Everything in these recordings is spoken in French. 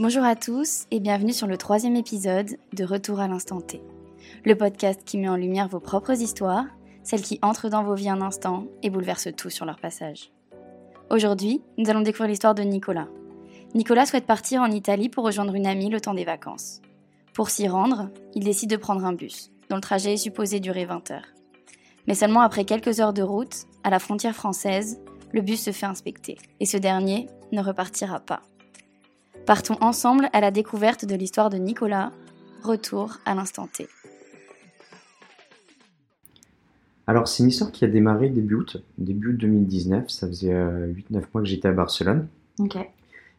Bonjour à tous et bienvenue sur le troisième épisode de Retour à l'instant T, le podcast qui met en lumière vos propres histoires, celles qui entrent dans vos vies un instant et bouleversent tout sur leur passage. Aujourd'hui, nous allons découvrir l'histoire de Nicolas. Nicolas souhaite partir en Italie pour rejoindre une amie le temps des vacances. Pour s'y rendre, il décide de prendre un bus, dont le trajet est supposé durer 20 heures. Mais seulement après quelques heures de route, à la frontière française, le bus se fait inspecter, et ce dernier ne repartira pas. Partons ensemble à la découverte de l'histoire de Nicolas. Retour à l'instant T. Alors, c'est une histoire qui a démarré début août, début août 2019. Ça faisait 8-9 mois que j'étais à Barcelone. Ok.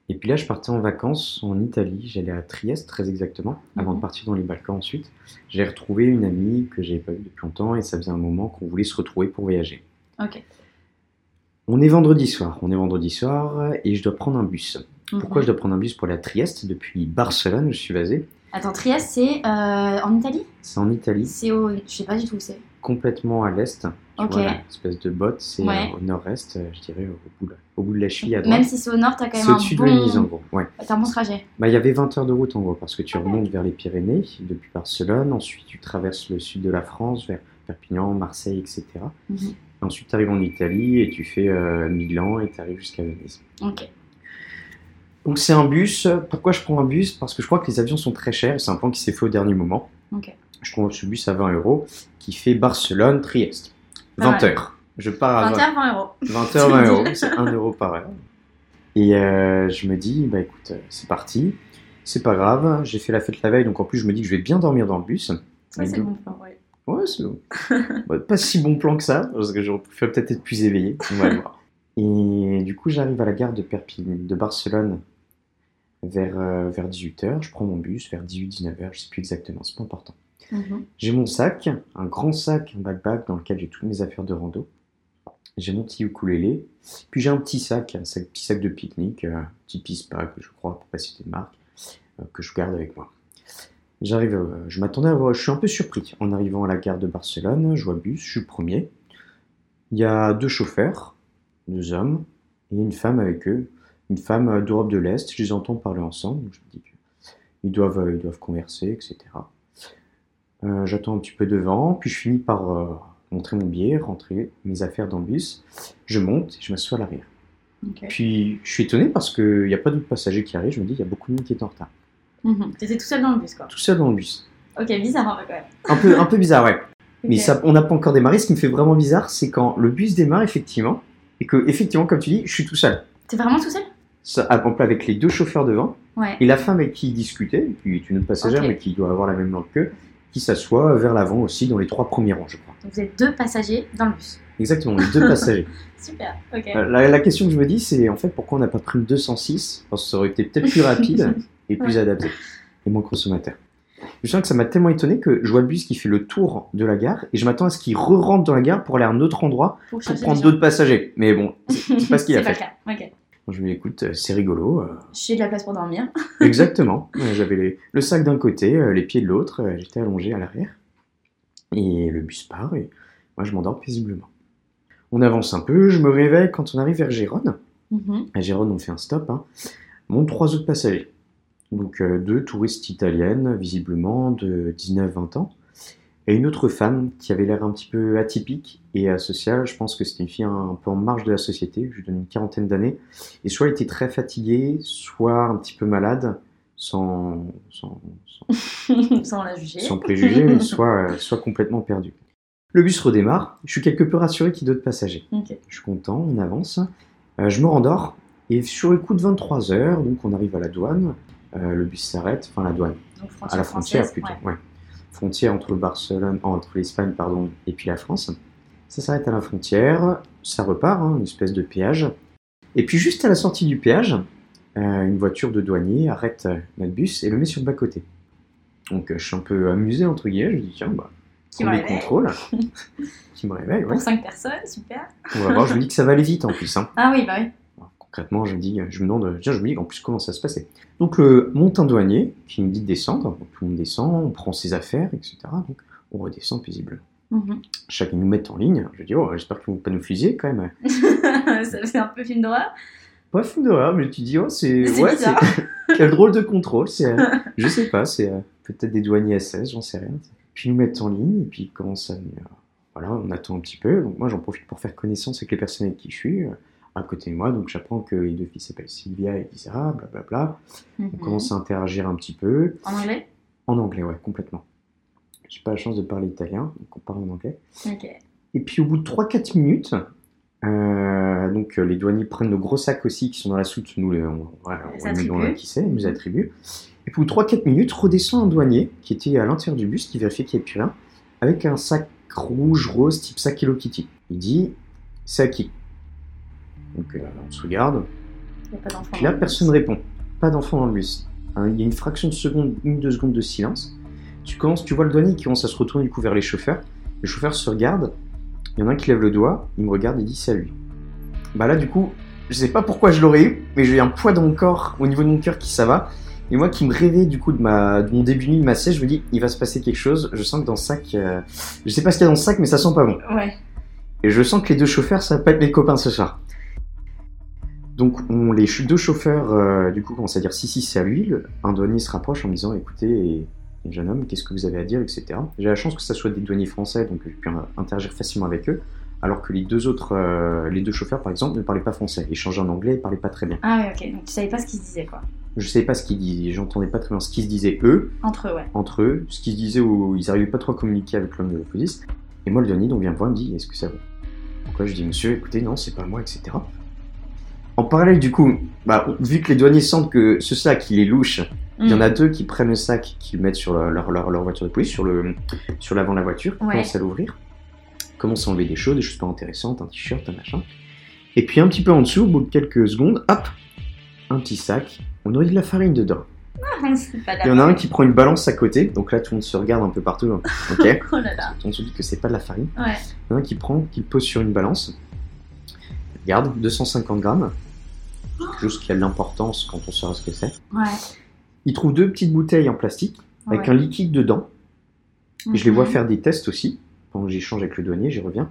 Et puis là, je partais en vacances en Italie. J'allais à Trieste, très exactement, avant Mhm. de partir dans les Balkans ensuite. J'ai retrouvé une amie que j'avais pas vue depuis longtemps et ça faisait un moment qu'on voulait se retrouver pour voyager. Ok. On est vendredi soir. On est vendredi soir et je dois prendre un bus. Pourquoi Mhm. je dois prendre un bus pour aller à Trieste depuis Barcelone où je suis basé Attends, Trieste, c'est euh, en Italie? C'est en Italie, C'est au. Je sais pas du tout où c'est. complètement à l'est. Ok. vois, la espèce de botte, c'est Ouais. euh, au nord-est, euh, je dirais, au bout, de- au bout de la cheville à droite. Même si c'est au nord, t'as quand même un bon. de Venise en gros. Ouais. T'as un bon trajet. Bah, il y avait 20 heures de route en gros, parce que tu remontes vers les Pyrénées depuis Barcelone, ensuite tu traverses le sud de la France vers Perpignan, Marseille, etc. Mhm. Ensuite tu arrives en Italie et tu fais euh, Milan et tu arrives jusqu'à Venise. Ok. Donc c'est un bus. Pourquoi je prends un bus? Parce que je crois que les avions sont très chers. C'est un plan qui s'est fait au dernier moment. Ok. Je prends ce bus à 20 euros qui fait Barcelone-Trieste. Pas 20 mal. heures. Je pars à 20 heures, 20 euros. 20 heures, 20 euros, c'est 1 euro par heure. Et euh, je me dis, bah écoute, euh, c'est parti, c'est pas grave, j'ai fait la fête la veille, donc en plus je me dis que je vais bien dormir dans le bus. Ouais, c'est bon plan, ouais. Ouais, c'est bon. Bah, pas si bon plan que ça, parce que j'aurais peut-être être plus éveillé, on va le voir. Et du coup, j'arrive à la gare de Perpignan, de Barcelone, vers, euh, vers 18h, je prends mon bus, vers 18-19h, je sais plus exactement, c'est pas important. Mhm. J'ai mon sac, un grand sac, un backpack dans lequel j'ai toutes mes affaires de rando. J'ai mon petit ukulélé. Puis j'ai un petit sac, un sac- petit sac de pique-nique, euh, un petit Pispac, je crois, pour pas citer de marque, euh, que je garde avec moi. J'arrive, euh, je m'attendais à voir, je suis un peu surpris en arrivant à la gare de Barcelone. Je vois bus, je suis le premier. Il y a deux chauffeurs, deux hommes, et une femme avec eux, une femme euh, d'Europe de l'Est. Je les entends parler ensemble, donc je me dis qu'ils doivent, euh, ils doivent converser, etc. Euh, J'attends un petit peu devant, puis je finis par euh, montrer mon billet, rentrer mes affaires dans le bus. Je monte et je m'assois à l'arrière. Puis je suis étonné parce qu'il n'y a pas d'autres passagers qui arrivent. Je me dis, il y a beaucoup de monde qui est en retard. Mhm. T'étais tout seul dans le bus, quoi. Tout seul dans le bus. Ok, bizarre en vrai, quand même. Un peu, un peu bizarre, ouais. Mais ça, on n'a pas encore démarré. Ce qui me fait vraiment bizarre, c'est quand le bus démarre, effectivement, et que, effectivement, comme tu dis, je suis tout seul. T'es vraiment tout seul? Ça, exemple, avec les deux chauffeurs devant, Ouais. et la femme avec qui ils discutaient, et puis une autre passagère, mais qui doit avoir la même langue qu'eux, qui s'assoit vers l'avant aussi, dans les trois premiers rangs, je crois. Donc vous êtes deux passagers dans le bus. Exactement, les deux passagers. Super, ok. Euh, La, la question que je me dis, c'est en fait pourquoi on n'a pas pris le 206 Parce que ça aurait été peut-être plus rapide et plus Ouais. adapté et moins consommateur. Je sens que ça m'a tellement étonné que je vois le bus qui fait le tour de la gare et je m'attends à ce qu'il re-rentre dans la gare pour aller à un autre endroit Pour prendre d'autres passagers. Mais bon, c'est pas ce qu'il a fait. pas le cas, ok. Je dis, écoute, euh, c'est rigolo. euh, J'ai de la place pour dormir. exactement. Euh, J'avais le sac d'un côté, les pieds de l'autre, j'étais allongé à l'arrière. Et le bus part et moi je m'endors paisiblement. On avance un peu, je me réveille quand on arrive vers Gérone. Mhm. À Gérone, on fait un stop. Hein. Montent trois autres passagers. Donc euh, deux touristes italiennes, visiblement de 19-20 ans, et une autre femme qui avait l'air un petit peu atypique et asociale. Je pense que c'était une fille un, peu en marge de la société. Je lui donne une quarantaine d'années. Et soit elle était très fatiguée, soit un petit peu malade, sans, sans, sans, Sans la juger. sans préjugés, soit, euh, soit complètement perdue. Le bus redémarre. Je suis quelque peu rassuré qu'il y ait d'autres passagers. Je suis content, on avance. Euh, je me rendors et sur le coup de 23 heures, donc on arrive à la douane. Euh, le bus s'arrête, enfin la douane, à la frontière plutôt. ouais. ouais. Frontière entre Barcelone, entre l'Espagne pardon, et puis la France. Ça s'arrête à la frontière, ça repart, hein, une espèce de péage. Et puis juste à la sortie du péage, euh, une voiture de douanier arrête euh, notre bus et le met sur le bas côté. Donc euh, je suis un peu amusé entre guillemets, je me dis tiens bah Qui me réveille. contrôle, qui me réveille, ouais. Pour 5 personnes, super. On va voir, je me dis que ça va aller vite en plus. Hein. Ah oui, bah oui. Concrètement, je me dis, je me demande, tiens, je me dis en plus comment ça se passait. Donc le monte un douanier qui nous dit de descendre, donc tout le monde descend, on prend ses affaires, etc. Donc on redescend paisiblement. Mhm. Chacun nous met en ligne. Je dis, oh, j'espère qu'ils vont pas nous fusiller quand même. ça fait un peu film d'horreur. pas film d'horreur, mais tu dis, oh, c'est. Ouais. Quel drôle de contrôle. C'est, euh, je sais pas, c'est euh, peut-être des douaniers SS, j'en sais rien. Puis ils nous mettent en ligne, et puis ils commencent à venir. Voilà, on attend un petit peu. Donc moi, j'en profite pour faire connaissance avec les personnes avec qui je suis. À côté de moi, donc j'apprends que les deux filles s'appellent Sylvia et Lisa, blablabla. On Mhm. commence à interagir un petit peu. En anglais? En anglais, ouais, complètement. J'ai pas la chance de parler italien, donc on parle en anglais. Ok. Et puis au bout de 3-4 minutes, euh, donc euh, les douaniers prennent nos gros sacs aussi qui sont dans la soute, nous les, on, voilà, on les met dans la qui sait, ils nous attribuent. Et puis au bout de 3-4 minutes, redescend un douanier qui était à l'intérieur du bus, qui vérifiait qu'il n'y avait plus rien, avec un sac rouge, rose, type sac Hello Kitty. Il dit C'est à qui Donc euh, on se regarde, Il n'y a pas puis là personne bus. répond. Pas d'enfant dans le bus. Hein, Il y a une fraction de seconde, une deux secondes de silence. Tu commences, tu vois le douanier qui commence à se retourner du coup vers les chauffeurs. Les chauffeurs se regardent. Il y en a un qui lève le doigt, il me regarde et dit lui. Bah là du coup, je sais pas pourquoi je l'aurais eu, mais j'ai un poids dans mon corps, au niveau de mon cœur qui ça va. Et moi qui me réveille du coup de, ma, de mon début de nuit, de ma sieste, je me dis il va se passer quelque chose. Je sens que dans le sac, euh, je sais pas ce qu'il y a dans le sac, mais ça sent pas bon. Ouais. Et je sens que les deux chauffeurs, ça va pas être mes copains ce soir. Donc on, les deux chauffeurs, euh, du coup, commencent à dire si, si, c'est à lui. Le- Un douanier se rapproche en me disant écoutez, jeune homme, qu'est-ce que vous avez à dire, etc. J'ai la chance que ça soit des douaniers français, donc j'ai pu euh, interagir facilement avec eux. Alors que les deux autres, euh, les deux chauffeurs, par exemple, ne parlaient pas français. Ils changeaient en anglais, ils parlaient pas très bien. Ah ouais, ok. Donc tu savais pas ce qu'ils se disaient, quoi. Je savais pas ce qu'ils disaient, j'entendais pas très bien ce qu'ils se disaient eux, Entre eux, ouais. entre eux, ce qu'ils se disaient où ils arrivaient pas trop à communiquer avec l'homme de la police. Et moi, le douanier, donc, vient me voir et me dit Est-ce que ça va? Pourquoi? Je dis Monsieur, écoutez, non, c'est pas moi, etc. En parallèle, du coup, bah, vu que les douaniers sentent que ce sac, il est louche, il y en a deux qui prennent le sac, qui le mettent sur leur, leur, leur- leur voiture de police, sur l'avant de la voiture, Ouais. commencent à l'ouvrir, commencent à enlever des choses, des choses pas intéressantes, un t-shirt, un machin. Et puis un petit peu en dessous, au bout de quelques secondes, hop, un petit sac, on aurait de la farine dedans. Mm. Pas Il y en a un qui prend une balance à côté, donc là tout le monde se regarde un peu partout. hein. Oh là là. On se dit que c'est pas de la farine. Ouais. Il y en a un qui prend, qui le pose sur une balance. Regarde, 250 grammes. Quelque chose qui a de l'importance quand on saura ce que c'est. Ouais. Il trouve deux petites bouteilles en plastique avec Ouais. un liquide dedans. Et je les vois Mhm. faire des tests aussi. Pendant que j'échange avec le douanier, j'y reviens.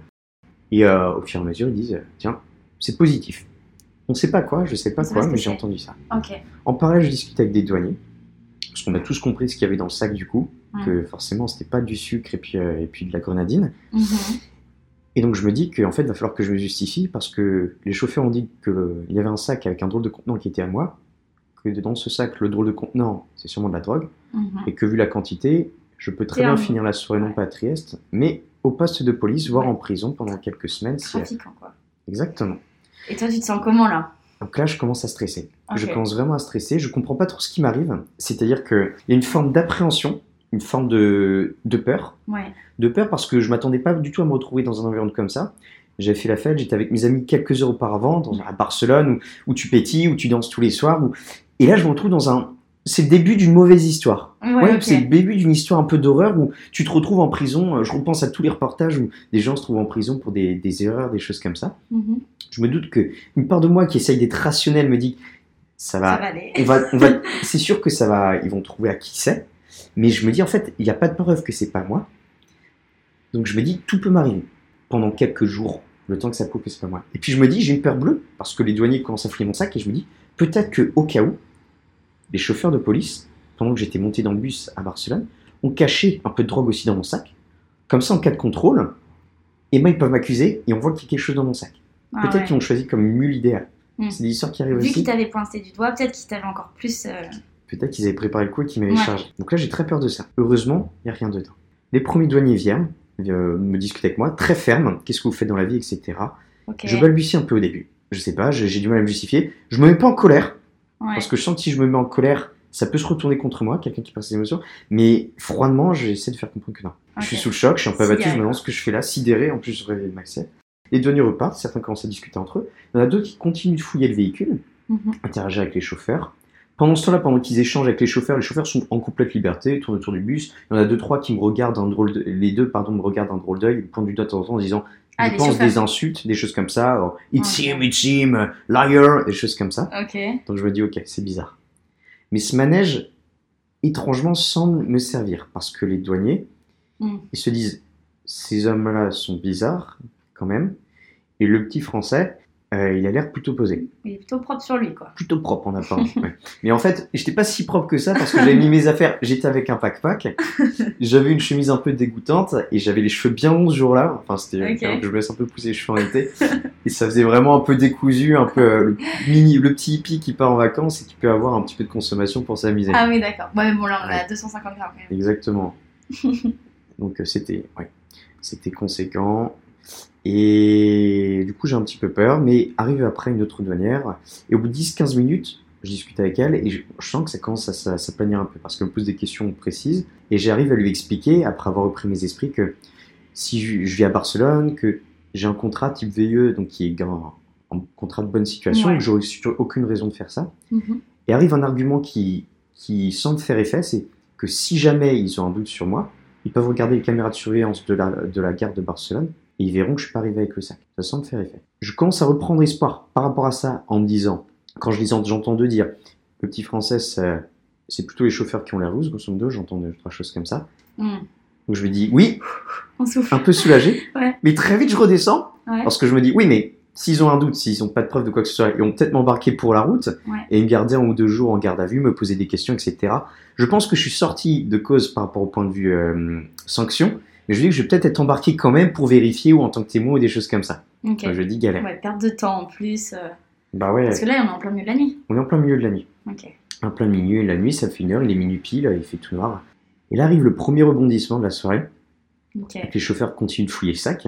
Et euh, au fur et à mesure, ils disent Tiens, c'est positif. On sait pas quoi, je sais pas quoi, mais j'ai entendu ça. En parallèle, je discute avec des douaniers. Parce qu'on a tous compris ce qu'il y avait dans le sac du coup. Que forcément, c'était pas du sucre et puis, euh, et puis de la grenadine. Mhm. Et donc je me dis qu'en fait, il va falloir que je me justifie parce que les chauffeurs ont dit qu'il y avait un sac avec un drôle de contenant qui était à moi, que dans ce sac, le drôle de contenant, c'est sûrement de la drogue, Mhm. et que vu la quantité, je peux très bien un- finir la soirée non pas à Trieste, mais au poste de police, voire Ouais. en prison pendant quelques semaines. Si... Quoi. Exactement. Et toi, tu te sens comment là? Donc là, je commence à stresser. Je commence vraiment à stresser. Je comprends pas trop ce qui m'arrive. C'est-à-dire qu'il y a une forme d'appréhension, une forme de, de peur. Ouais. de peur parce que je m'attendais pas du tout à me retrouver dans un environnement comme ça. J'avais fait la fête, j'étais avec mes amis quelques heures auparavant, dans, à Barcelone, où, où tu pétilles, où tu danses tous les soirs. Où... Et là, je me retrouve dans un. C'est le début d'une mauvaise histoire. Ouais, Ouais, ok. c'est le début d'une histoire un peu d'horreur où tu te retrouves en prison. Euh, Je repense à tous les reportages où des gens se trouvent en prison pour des, des erreurs, des choses comme ça. Mhm. Je me doute que une part de moi qui essaye d'être rationnelle me dit ça va, Ça va aller. on va, on va, c'est sûr que ça va, ils vont trouver à qui c'est. Mais je me dis, en fait, il n'y a pas de preuve que c'est pas moi. Donc je me dis, tout peut m'arriver pendant quelques jours, le temps que ça prouve que c'est pas moi. Et puis je me dis, j'ai une peur bleue parce que les douaniers commencent à fouiller mon sac et je me dis, peut-être que au cas où, les chauffeurs de police, pendant que j'étais monté dans le bus à Barcelone, ont caché un peu de drogue aussi dans mon sac. Comme ça, en cas de contrôle, et moi, ils peuvent m'accuser et on voit qu'il y a quelque chose dans mon sac. Ah Peut-être ouais. qu'ils m'ont choisi comme mule idéale. Mm. C'est des histoires qui arrivent Vu aussi. qu'ils t'avaient pointé du doigt, peut-être qu'ils t'avaient encore plus. euh, Peut-être qu'ils avaient préparé le coup et qu'ils m'avaient Ouais. chargé. Donc là, j'ai très peur de ça. Heureusement, il n'y a rien dedans. Les premiers douaniers viennent, euh, me discuter avec moi, très ferme. Qu'est-ce que vous faites dans la vie, etc. Je balbutie un peu au début. Je sais pas, j'ai du mal à me justifier. Je me mets pas en colère, Ouais. parce que je sens que si je me mets en colère, ça peut se retourner contre moi, quelqu'un qui passe ses émotions. Mais froidement, j'essaie de faire comprendre que non. Je suis sous le choc, je suis un peu abattu, je me demande ce que je fais là, sidéré, en plus je réveille Maxel. Les douaniers repartent, certains commencent à discuter entre eux. Il y en a d'autres qui continuent de fouiller le véhicule Mhm. interagir avec les chauffeurs. Pendant ce temps-là, pendant qu'ils échangent avec les chauffeurs, les chauffeurs sont en complète liberté, tournent autour du bus. Il y en a deux, trois qui me regardent un drôle de... les deux, pardon, me regardent un drôle d'œil, ils pointent du doigt de temps en temps en disant, Ah, je les pense des insultes, des choses comme ça, alors, it's him, it's him, liar, des choses comme ça. Ok. Donc je me dis, ok, c'est bizarre. Mais ce manège, étrangement, semble me servir, parce que les douaniers, Mm. ils se disent, ces hommes-là sont bizarres, quand même, et le petit français, Euh, il a l'air plutôt posé. Il est plutôt propre sur lui, quoi. Plutôt propre en apparence. ouais. Mais en fait, j'étais pas si propre que ça parce que j'avais mis mes affaires. J'étais avec un pack-pack. J'avais une chemise un peu dégoûtante et j'avais les cheveux bien longs ce jour-là. Enfin, c'était Ok. alors que je me laisse un peu pousser les cheveux en été. et ça faisait vraiment un peu décousu, un peu euh, le, mini, le petit hippie qui part en vacances et qui peut avoir un petit peu de consommation pour s'amuser. Ah oui, d'accord. Ouais, mais bon, là, on Ouais. à 250 grammes. Exactement. Donc euh, c'était ouais, c'était conséquent. Et du coup j'ai un petit peu peur, mais arrive après une autre douanière, et au bout de 10-15 minutes, je discute avec elle, et je, sens que ça commence à, s- s'aplanir un peu, parce qu'elle me pose des questions précises, et j'arrive à lui expliquer, après avoir repris mes esprits, que si je, je vis à Barcelone, que j'ai un contrat type VIE, donc qui est un, un contrat de bonne situation, Ouais. et que j'aurais aucune raison de faire ça. Mhm. Et arrive un argument qui, qui semble faire effet, c'est que si jamais ils ont un doute sur moi, ils peuvent regarder les caméras de surveillance de la, de la gare de Barcelone et ils verront que je suis pas arrivé avec le sac. Ça semble faire effet. Je commence à reprendre espoir par rapport à ça en me disant, quand je en- j'entends deux dire, le petit français, c'est plutôt les chauffeurs qui ont l'air loose, grosso modo, j'entends deux, trois choses comme ça. Mm. Donc je me dis, oui, On un peu soulagé, Ouais. mais très vite je redescends Ouais. parce que je me dis, oui, mais s'ils ont un doute, s'ils n'ont pas de preuve de quoi que ce soit, ils vont peut-être m'embarquer pour la route Ouais. et me garder un ou deux jours en garde à vue, me poser des questions, etc. Je pense que je suis sorti de cause par rapport au point de vue euh, sanction, mais je dis que je vais peut-être être embarqué quand même pour vérifier ou en tant que témoin ou des choses comme ça. Donc, je dis galère. Ouais, perte de temps en plus. euh, Bah ouais, Parce que là, on est en plein milieu de la nuit. on est en plein milieu de la nuit. Ok. En plein milieu de la nuit, ça fait une heure, il est minuit pile, il fait tout noir. Et là arrive le premier rebondissement de la soirée. Les chauffeurs continuent de fouiller le sac.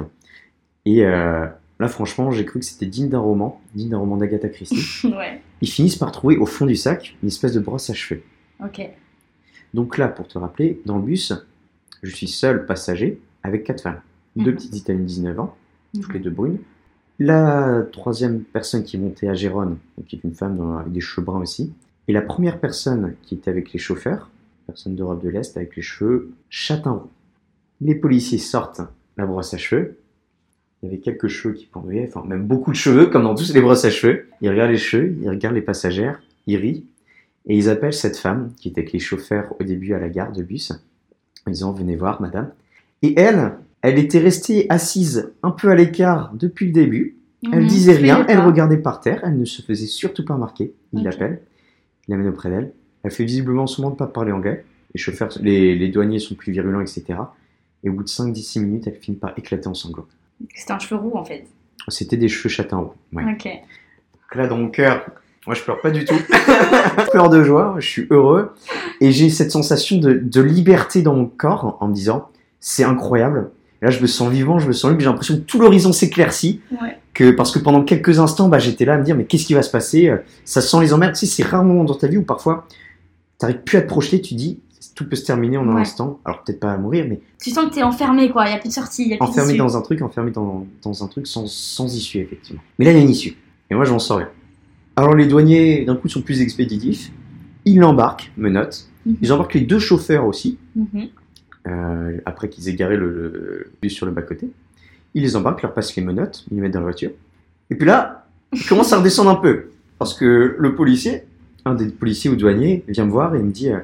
Et euh, là, franchement, j'ai cru que c'était digne d'un roman, digne d'un roman d'Agatha Christie. ouais. Ils finissent par trouver au fond du sac une espèce de brosse à cheveux. Ok. Donc là, pour te rappeler, dans le bus, je suis seul passager avec quatre femmes. Deux Mhm. petites italiennes de 19 ans, toutes les Mhm. deux brunes. La troisième personne qui est montée à Gérone, qui est une femme dans- avec des cheveux bruns aussi. Et la première personne qui était avec les chauffeurs, personne d'Europe de l'Est avec les cheveux châtain roux. Les policiers sortent la brosse à cheveux. Il y avait quelques cheveux qui pendaient, enfin même beaucoup de cheveux, comme dans tous les brosses à cheveux. Ils regardent les cheveux, ils regardent les passagères, ils rient. Et ils appellent cette femme, qui était avec les chauffeurs au début à la gare de bus, en disant Venez voir, madame. Et elle, elle était restée assise un peu à l'écart depuis le début. Elle Mhm. disait rien, elle regardait par terre, elle ne se faisait surtout pas remarquer. Il l'appelle, il l'amène auprès d'elle. Elle fait visiblement semblant de ne pas parler anglais. Les chauffeurs, les, les douaniers sont plus virulents, etc. Et au bout de 5-10 minutes, elle finit par éclater en sanglots. C'était un cheveu roux en fait. C'était des cheveux châtain roux. Ouais. Ok. Donc là, dans mon cœur, moi je pleure pas du tout. Peur de joie, je suis heureux. Et j'ai cette sensation de, de liberté dans mon corps en, me disant c'est incroyable. Là, je me sens vivant, je me sens libre, j'ai l'impression que tout l'horizon s'éclaircit. Ouais. Que, parce que pendant quelques instants, bah, j'étais là à me dire mais qu'est-ce qui va se passer? Ça sent les emmerdes. Tu sais, c'est rare un moment dans ta vie où parfois t'arrives plus à te projeter, tu dis tout peut se terminer en un Ouais. instant. Alors peut-être pas à mourir, mais Tu sens que t'es enfermé quoi, il n'y a plus de sortie, a plus enfermé dans un truc, enfermé dans, dans un truc sans, sans issue, effectivement. Mais là, il y a une issue. Et moi, je m'en sors rien. Alors, les douaniers, d'un coup, sont plus expéditifs. Ils l'embarquent, menottes. Mhm. Ils embarquent les deux chauffeurs aussi, Mhm. euh, après qu'ils aient garé le, bus sur le bas-côté. Ils les embarquent, leur passent les menottes, ils les mettent dans la voiture. Et puis là, ils commencent à redescendre un peu. Parce que le policier, un des policiers ou douaniers, vient me voir et me dit euh,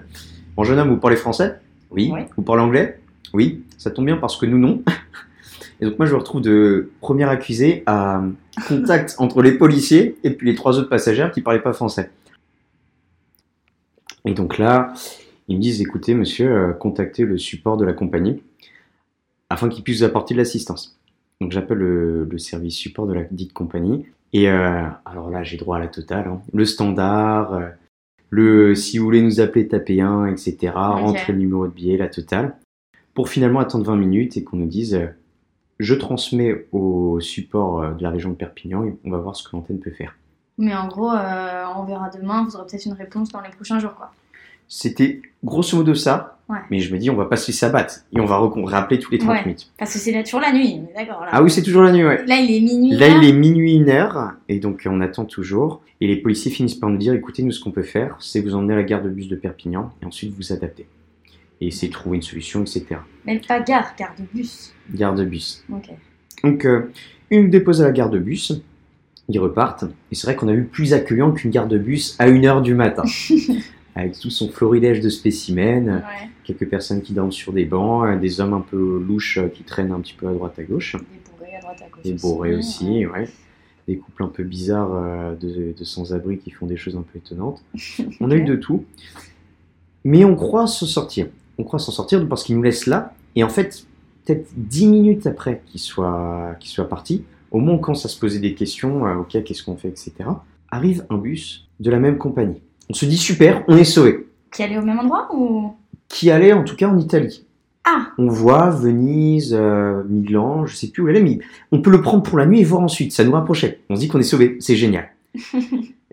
Bon, jeune homme, vous parlez français? Oui. Vous parlez anglais? Oui. Ça tombe bien parce que nous, non. Et donc, moi, je me retrouve de premier accusé à contact entre les policiers et puis les trois autres passagères qui parlaient pas français. Et donc là, ils me disent Écoutez, monsieur, euh, contactez le support de la compagnie afin qu'il puisse vous apporter de l'assistance. Donc, j'appelle le, le service support de la dite compagnie. Et euh, alors là, j'ai droit à la totale. hein. Le standard, euh, le si vous voulez nous appeler, tapez 1, etc. Rentrez le numéro de billet, la totale. Pour finalement attendre 20 minutes et qu'on nous dise euh, je transmets au support euh, de la région de Perpignan et on va voir ce que l'antenne peut faire. Mais en gros, euh, on verra demain, vous aurez peut-être une réponse dans les prochains jours quoi. C'était grosso modo ça, Ouais. mais je me dis on va pas se laisser abattre et on va rappeler tous les 30 Ouais. minutes. Parce que c'est là toujours la nuit, d'accord. Ah oui, c'est toujours la nuit, ouais. Là, il est minuit. Là, il est minuit, une heure, et donc on attend toujours. Et les policiers finissent par nous dire écoutez, nous, ce qu'on peut faire, c'est vous emmener à la gare de bus de Perpignan et ensuite vous adapter. Et essayer de trouver une solution, etc. Même pas gare, gare de bus. Gare de bus. Ok. Donc, euh, ils nous déposent à la gare de bus, ils repartent, et c'est vrai qu'on a eu plus accueillant qu'une gare de bus à 1h du matin. Avec tout son florilège de spécimens, Ouais. quelques personnes qui dorment sur des bancs, euh, des hommes un peu louches euh, qui traînent un petit peu à droite à gauche. Des bourrés à droite à gauche. Des bourrés aussi, ouais. des couples un peu bizarres euh, de, de sans-abri qui font des choses un peu étonnantes. On a eu de tout. Mais on croit s'en sortir. On croit s'en sortir parce qu'il nous laisse là. Et en fait, peut-être dix minutes après qu'il soit, qu'il soit parti, au moment où on commence à se poser des questions, euh, ok, qu'est-ce qu'on fait, etc., arrive un bus de la même compagnie. On se dit super, on est sauvé. Qui allait au même endroit ou? Qui allait en tout cas en Italie. Ah On voit Venise, euh, Milan, je sais plus où elle est, mais on peut le prendre pour la nuit et voir ensuite. Ça nous rapprochait. On se dit qu'on est sauvé. C'est génial.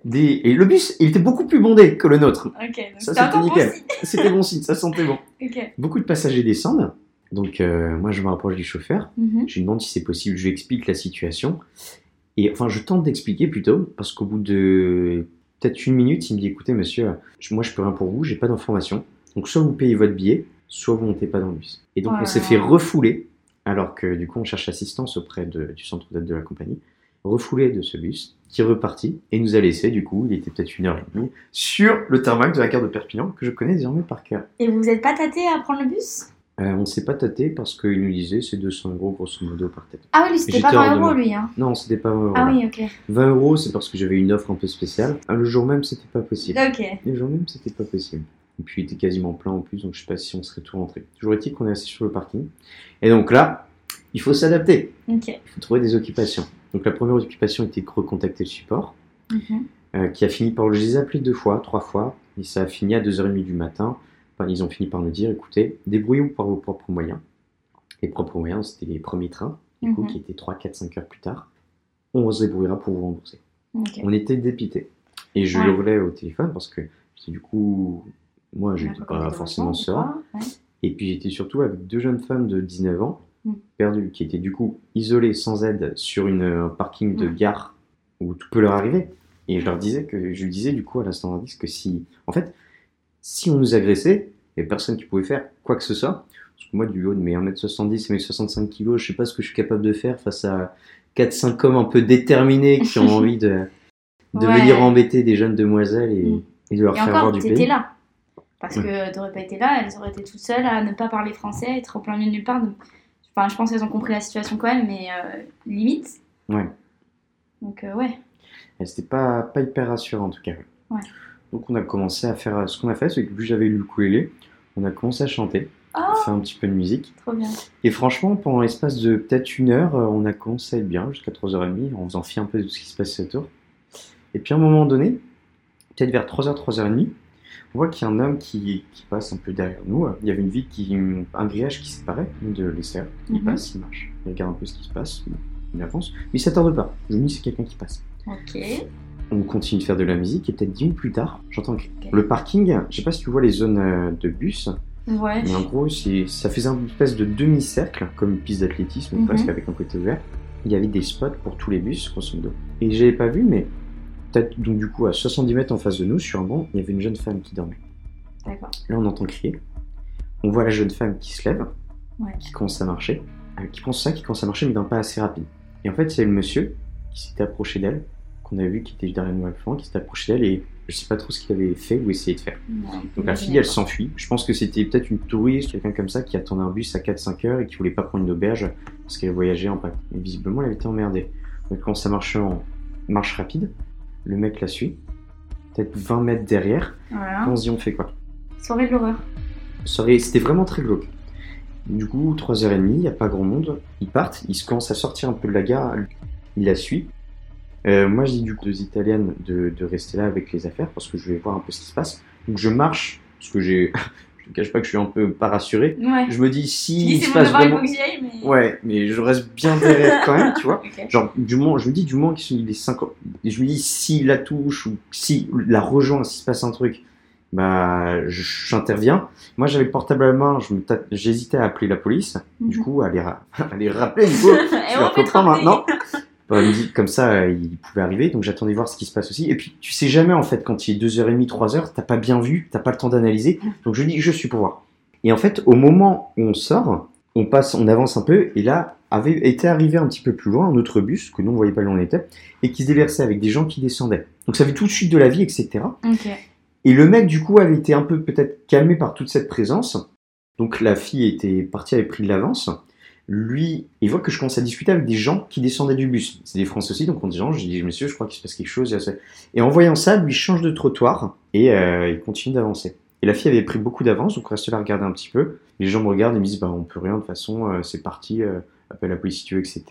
Des- Et le bus, il était beaucoup plus bondé que le nôtre. Donc Ça, c'était nickel. C'était bon signe, ça sentait bon. Beaucoup de passagers descendent. Donc euh, moi, je me rapproche du chauffeur. Mhm. Je lui demande si c'est possible. Je lui explique la situation. Et enfin, je tente d'expliquer plutôt, parce qu'au bout de peut-être une minute, il me dit écoutez, monsieur, moi, je peux rien pour vous, j'ai pas d'informations. Donc, soit vous payez votre billet, soit vous montez pas dans le bus. Et donc, on s'est fait refouler, alors que du coup, on cherche assistance auprès de- du centre d'aide de la compagnie. Refoulé de ce bus, qui est reparti, et nous a laissé, du coup, il était peut-être une heure et demie, sur le tarmac de la gare de Perpignan, que je connais désormais par cœur. Et vous vous êtes pas tâté à prendre le bus? Euh, on ne s'est pas tâté parce qu'il nous disait c'est 200 euros grosso modo par tête. Ah oui, c'était pas 20 hors de euros, lui. Hein. Non, c'était pas 20 euros. Ah oui, ok. 20 euros, c'est parce que j'avais une offre un peu spéciale. Ah, Le jour même, c'était pas possible. Ok. Le jour même, c'était pas possible. Et puis, il était quasiment plein en plus, donc je sais pas si on serait tout rentré. Toujours est-il qu'on est assis sur le parking. Et donc là, il faut s'adapter. Ok. Il faut trouver des occupations. Donc la première occupation était de recontacter le support, euh, qui a fini par... Je les ai appelés deux fois, trois fois, et ça a fini à 2h30 du matin. Enfin, ils ont fini par nous dire, écoutez, débrouillez-vous par vos propres moyens. Les propres moyens, c'était les premiers trains, du coup, Mhm. qui étaient 3, 4, 5 heures plus tard. On se débrouillera pour vous rembourser. On était dépités. Et je Ouais. hurlais au téléphone parce que du coup, moi, je n'étais pas forcément serein. Ouais. Et puis j'étais surtout avec deux jeunes femmes de 19 ans, Mm. perdues, qui étaient du coup isolées sans aide sur une, un parking de Mm. gare où tout peut leur arriver. Et je leur disais que, je lui disais du coup à l'instant d'indice que si, en fait, si on nous agressait, il n'y avait personne qui pouvait faire quoi que ce soit. Parce que moi, du haut de mes 1m70 et mes 65 kg, je sais pas ce que je suis capable de faire face à 4-5 hommes un peu déterminés qui ont envie de, de Ouais. venir embêter des jeunes demoiselles et, Mm. et de leur Et faire voir encore, du t'étais pays. là. Parce que t'aurais pas été là, elles auraient été toutes seules à ne pas parler français, être au plein milieu de nulle part. Donc, Enfin, je pense qu'elles ont compris la situation quand même, mais euh, limite. Ouais. Donc, euh, ouais. Et C'était pas, pas hyper rassurant en tout cas. Ouais. Donc on a commencé à faire ce qu'on a fait, c'est que vu que j'avais lu le on a commencé à chanter, Oh, faire un petit peu de musique. trop bien. Et franchement, pendant l'espace de peut-être une heure, euh, on a commencé à être bien, jusqu'à 3h30, en faisant fi un peu de tout ce qui se passait autour. Et puis à un moment donné, peut-être vers 3h, 3h30, on voit qu'il y a un homme qui, qui passe un peu derrière nous. Il y avait une vitre, qui, un grillage qui séparait de l'essai. Il Mhm. passe, il marche. Il regarde un peu ce qui se passe, il avance, mais il s'attarde pas. Je me dis c'est quelqu'un qui passe. Ok. On continue de faire de la musique et peut-être 10 minutes plus tard, j'entends que Ok. le parking, je sais pas si tu vois les zones euh, de bus, Ouais. mais en gros, ça faisait une espèce de demi-cercle, comme une piste d'athlétisme, Mhm. presque avec un côté ouvert. Il y avait des spots pour tous les bus, grosso modo. Et j'avais pas vu, mais peut-être, donc du coup, à 70 mètres en face de nous, sur un banc, il y avait une jeune femme qui dormait. D'accord. Là, on entend crier. On voit la jeune femme qui se lève, Ouais. qui commence à marcher, euh, qui prend ça, qui commence à marcher, mais d'un pas assez rapide. Et en fait, c'est le monsieur qui s'était approché d'elle, qu'on avait vu qui était derrière nous à flanc, qui s'était approché d'elle, et je sais pas trop ce qu'il avait fait ou essayé de faire. Ouais. Donc la fille, elle s'enfuit. Je pense que c'était peut-être une touriste, quelqu'un comme ça, qui attendait un bus à 4-5 heures et qui voulait pas prendre une auberge parce qu'elle voyageait en pack. Et visiblement, elle avait été emmerdée. Donc quand ça marchait en marche rapide, le mec la suit, peut-être 20 mètres derrière. Voilà. On se dit, on fait quoi? Soirée de l'horreur. Aurait- C'était vraiment très glauque. Du coup, 3h30, il n'y a pas grand monde. Ils partent, ils se commencent à sortir un peu de la gare. Il la suit. Euh, moi, je dis du coup aux Italiennes de, de rester là avec les affaires parce que je vais voir un peu ce qui se passe. Donc, je marche parce que j'ai. Je ne cache pas que je suis un peu pas rassuré. Ouais. Je me dis si dis, il se passe vraiment. aille, mais. Ouais, mais je reste bien derrière quand même, tu vois. Genre, du moment, je me dis du moment qu'il est 50. Et je me dis s'il la touche ou s'il la rejoint, s'il se passe un truc, bah j'interviens. Moi j'avais le portable à la main, j'hésitais à appeler la police. Du Mhm. coup, à les, ra- à les rappeler, du coup, je leur maintenant. Elle me dit comme ça, euh, il pouvait arriver, donc j'attendais voir ce qui se passe aussi. Et puis tu sais jamais en fait, quand il est 2h30, 3h, t'as pas bien vu, t'as pas le temps d'analyser. Donc je dis, je suis pour voir. Et en fait, au moment où on sort, on passe, on avance un peu, et là avait été arrivé un petit peu plus loin un autre bus que nous on voyait pas où on était, et qui se déversait avec des gens qui descendaient. Donc ça avait tout de suite de la vie, etc. Et le mec, du coup, avait été un peu peut-être calmé par toute cette présence. Donc la fille était partie, avait pris de l'avance. Lui, il voit que je commence à discuter avec des gens qui descendaient du bus. C'est des Français aussi, donc on dit gens, je dis, monsieur, je crois qu'il se passe quelque chose. Et en voyant ça, lui change de trottoir et euh, il continue d'avancer. Et la fille avait pris beaucoup d'avance, donc on reste là à regarder un petit peu. Les gens me regardent et me disent, bah, on peut rien, de toute façon, euh, c'est parti, euh, appelle la police si tu veux, etc.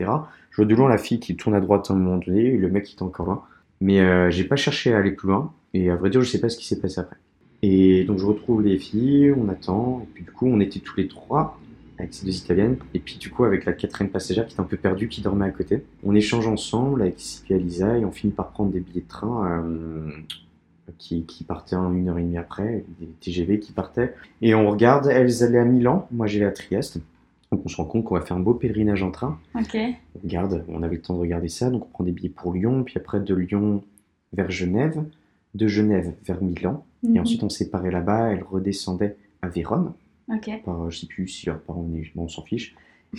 Je vois de loin la fille qui tourne à droite à un moment donné, et le mec qui est encore là. Mais euh, j'ai pas cherché à aller plus loin, et à vrai dire, je sais pas ce qui s'est passé après. Et donc je retrouve les filles, on attend, et puis du coup, on était tous les trois avec ces deux italiennes, et puis du coup, avec la quatrième passagère qui était un peu perdue, qui dormait à côté. On échange ensemble avec Sylvia et Lisa, et on finit par prendre des billets de train. Euh, qui, qui partaient en une heure et demie après, des TGV qui partaient. Et on regarde, elles allaient à Milan, moi j'allais à Trieste. Donc on se rend compte qu'on va faire un beau pèlerinage en train. On regarde, on avait le temps de regarder ça, donc on prend des billets pour Lyon, puis après de Lyon vers Genève, de Genève vers Milan, et Mhm. ensuite on s'est séparait là-bas, elle redescendait à Vérone, Ok. par, je sais plus si par on, est, bon, on s'en fiche.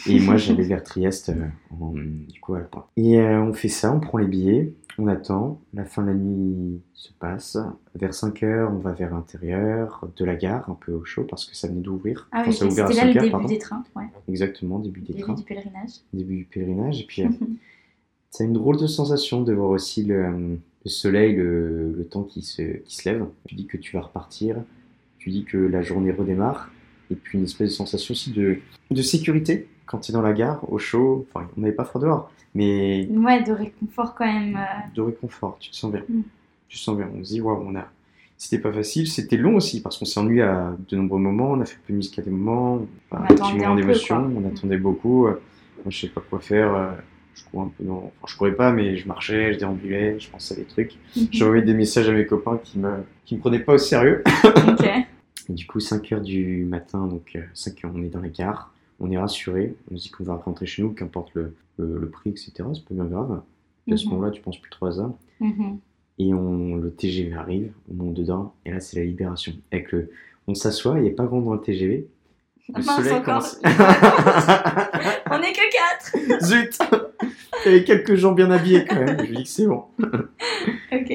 Et moi j'allais vers Trieste, euh, en- du coup à la pointe. Et euh, on fait ça, on prend les billets, on attend, la fin de la nuit se passe, vers 5 heures on va vers l'intérieur de la gare, un peu au chaud parce que ça venait d'ouvrir. Ah Enfin, oui, à c'était là 5 le début pardon. des trains, ouais. Exactement, début des début trains, du pèlerinage. début du pèlerinage. Et puis, euh, c'est une drôle de sensation de voir aussi le, euh, le soleil, le, le temps qui se, qui se lève. Tu dis que tu vas repartir, tu dis que la journée redémarre, et puis une espèce de sensation aussi de, de sécurité quand tu es dans la gare, au chaud. Enfin, on n'avait pas froid dehors, mais Ouais, de réconfort quand même. euh, de réconfort, tu te sens bien. Mm. Tu te sens bien. On se dit, waouh, on a. C'était pas facile, c'était long aussi parce qu'on s'est ennuyé à de nombreux moments, on a fait de musique à des moments, On un petit un moment peu, d'émotion, on attendait beaucoup. euh, Moi, je sais pas quoi faire. euh, Je courais un peu dans. Enfin, je courais pas, mais je marchais, je déambulais, je pensais à des trucs. J'envoyais des messages à mes copains qui me, qui me prenaient pas au sérieux. Et du coup, 5 heures du matin, donc euh, 5 heures, on est dans la gare, on est rassuré, on se dit qu'on va rentrer chez nous, qu'importe le, le, le prix, etc. C'est pas bien grave. Puis à ce Mhm. moment-là, tu penses plus trop à ça. Et on, le TGV arrive, on monte dedans, et là c'est la libération. Avec le, on s'assoit, il n'y a pas grand dans le TGV. Le soleil commence. On est que quatre Zut Il y avait quelques gens bien habillés quand même. Je dis que c'est bon. Ok.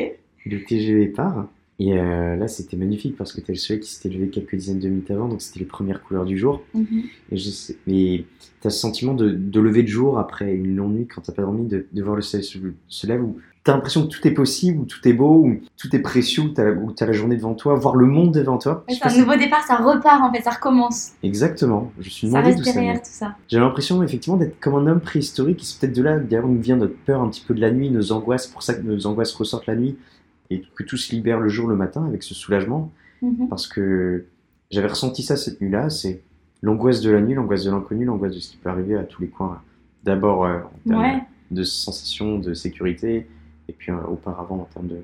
Le TGV part. Et euh, là c'était magnifique parce que t'as le soleil qui s'était levé quelques dizaines de minutes avant, donc c'était les premières couleurs du jour. Mhm. Et je mais t'as ce sentiment de, de lever de jour après une longue nuit quand t'as pas dormi, de, de voir le soleil se, se lève, où t'as l'impression que tout est possible, où tout est beau, où tout est précieux, où où t'as la journée devant toi, voir le monde devant toi? Ouais, c'est un si- nouveau départ, ça repart en fait, ça recommence. Exactement, je suis Ça reste ça vient. derrière tout ça. J'ai l'impression effectivement d'être comme un homme préhistorique, et c'est peut-être de là d'ailleurs nous vient notre peur un petit peu de la nuit, nos angoisses, pour ça que nos angoisses ressortent la nuit, et que tout se libère le jour, le matin, avec ce soulagement. Mhm. parce que j'avais ressenti ça cette nuit-là, c'est l'angoisse de la nuit, l'angoisse de l'inconnu, l'angoisse de ce qui peut arriver à tous les coins. D'abord euh, en termes Ouais. de sensation de sécurité, et puis euh, auparavant en termes de,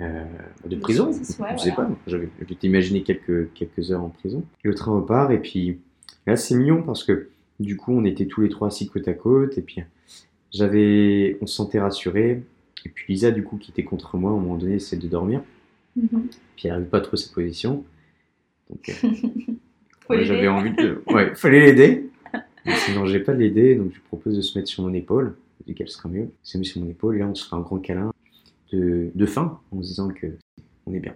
euh, de prison. je sais voilà. pas, j'avais imaginé quelques, quelques heures en prison. Le train repart, et puis là c'est mignon parce que du coup on était tous les trois assis côte à côte, et puis j'avais, on se sentait rassurés. Et puis Lisa, du coup, qui était contre moi, à un moment donné, essaie de dormir. Mhm. Puis elle n'arrive pas trop à sa position. Donc, euh, j'avais envie de. Ouais, fallait l'aider. Sinon, j'ai pas de l'aider, donc je lui propose de se mettre sur mon épaule. Je dis qu'elle sera mieux. Elle s'est mise sur mon épaule et là, on se fait un grand câlin de, de fin en se disant que on est bien.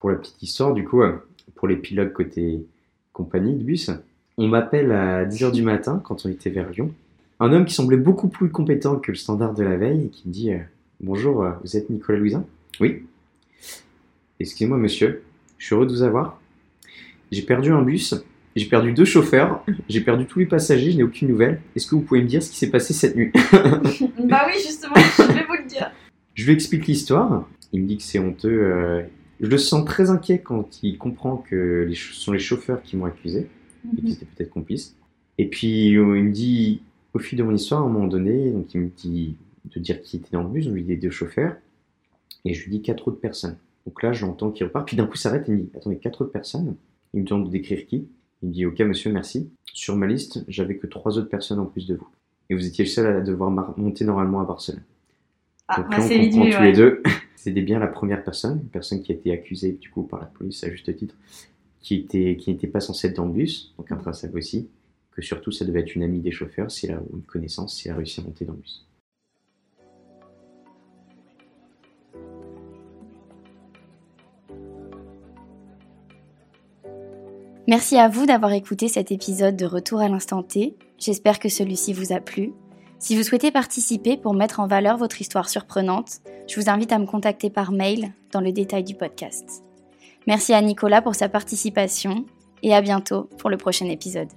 Pour la petite histoire, du coup, pour les pilotes côté compagnie de bus, on m'appelle à 10h du matin quand on était vers Lyon. Un homme qui semblait beaucoup plus compétent que le standard de la veille et qui me dit euh, Bonjour, euh, vous êtes Nicolas Louisin Oui. Excusez-moi, monsieur, je suis heureux de vous avoir. J'ai perdu un bus, j'ai perdu deux chauffeurs, j'ai perdu tous les passagers, je n'ai aucune nouvelle. Est-ce que vous pouvez me dire ce qui s'est passé cette nuit bah oui, justement, je vais vous le dire. Je lui explique l'histoire. Il me dit que c'est honteux. euh, Je le sens très inquiet quand il comprend que ce sont les chauffeurs qui m'ont accusé et qu'ils étaient peut-être complices. Et puis euh, il me dit, au fil de mon histoire, à un moment donné, donc il me dit de dire qui était dans le bus, donc il a deux chauffeurs, et je lui dis quatre autres personnes. Donc là, j'entends qu'il repart, puis d'un coup, il s'arrête et il me dit, attendez, quatre autres personnes? Il me demande de décrire qui? Il me dit, ok, monsieur, merci. Sur ma liste, j'avais que trois autres personnes en plus de vous. Et vous étiez le seul à devoir monter normalement à Barcelone. Ah, Donc bah, là, on c'est comprend tous ouais. les deux. C'était bien la première personne, une personne qui a été accusée du coup par la police à juste titre, qui était qui n'était pas censée être dans le bus, donc intrinsèque aussi, que surtout ça devait être une amie des chauffeurs, a ou une connaissance, si elle a réussi à monter dans le bus. Merci à vous d'avoir écouté cet épisode de Retour à l'instant T. J'espère que celui-ci vous a plu. Si vous souhaitez participer pour mettre en valeur votre histoire surprenante, je vous invite à me contacter par mail dans le détail du podcast. Merci à Nicolas pour sa participation et à bientôt pour le prochain épisode.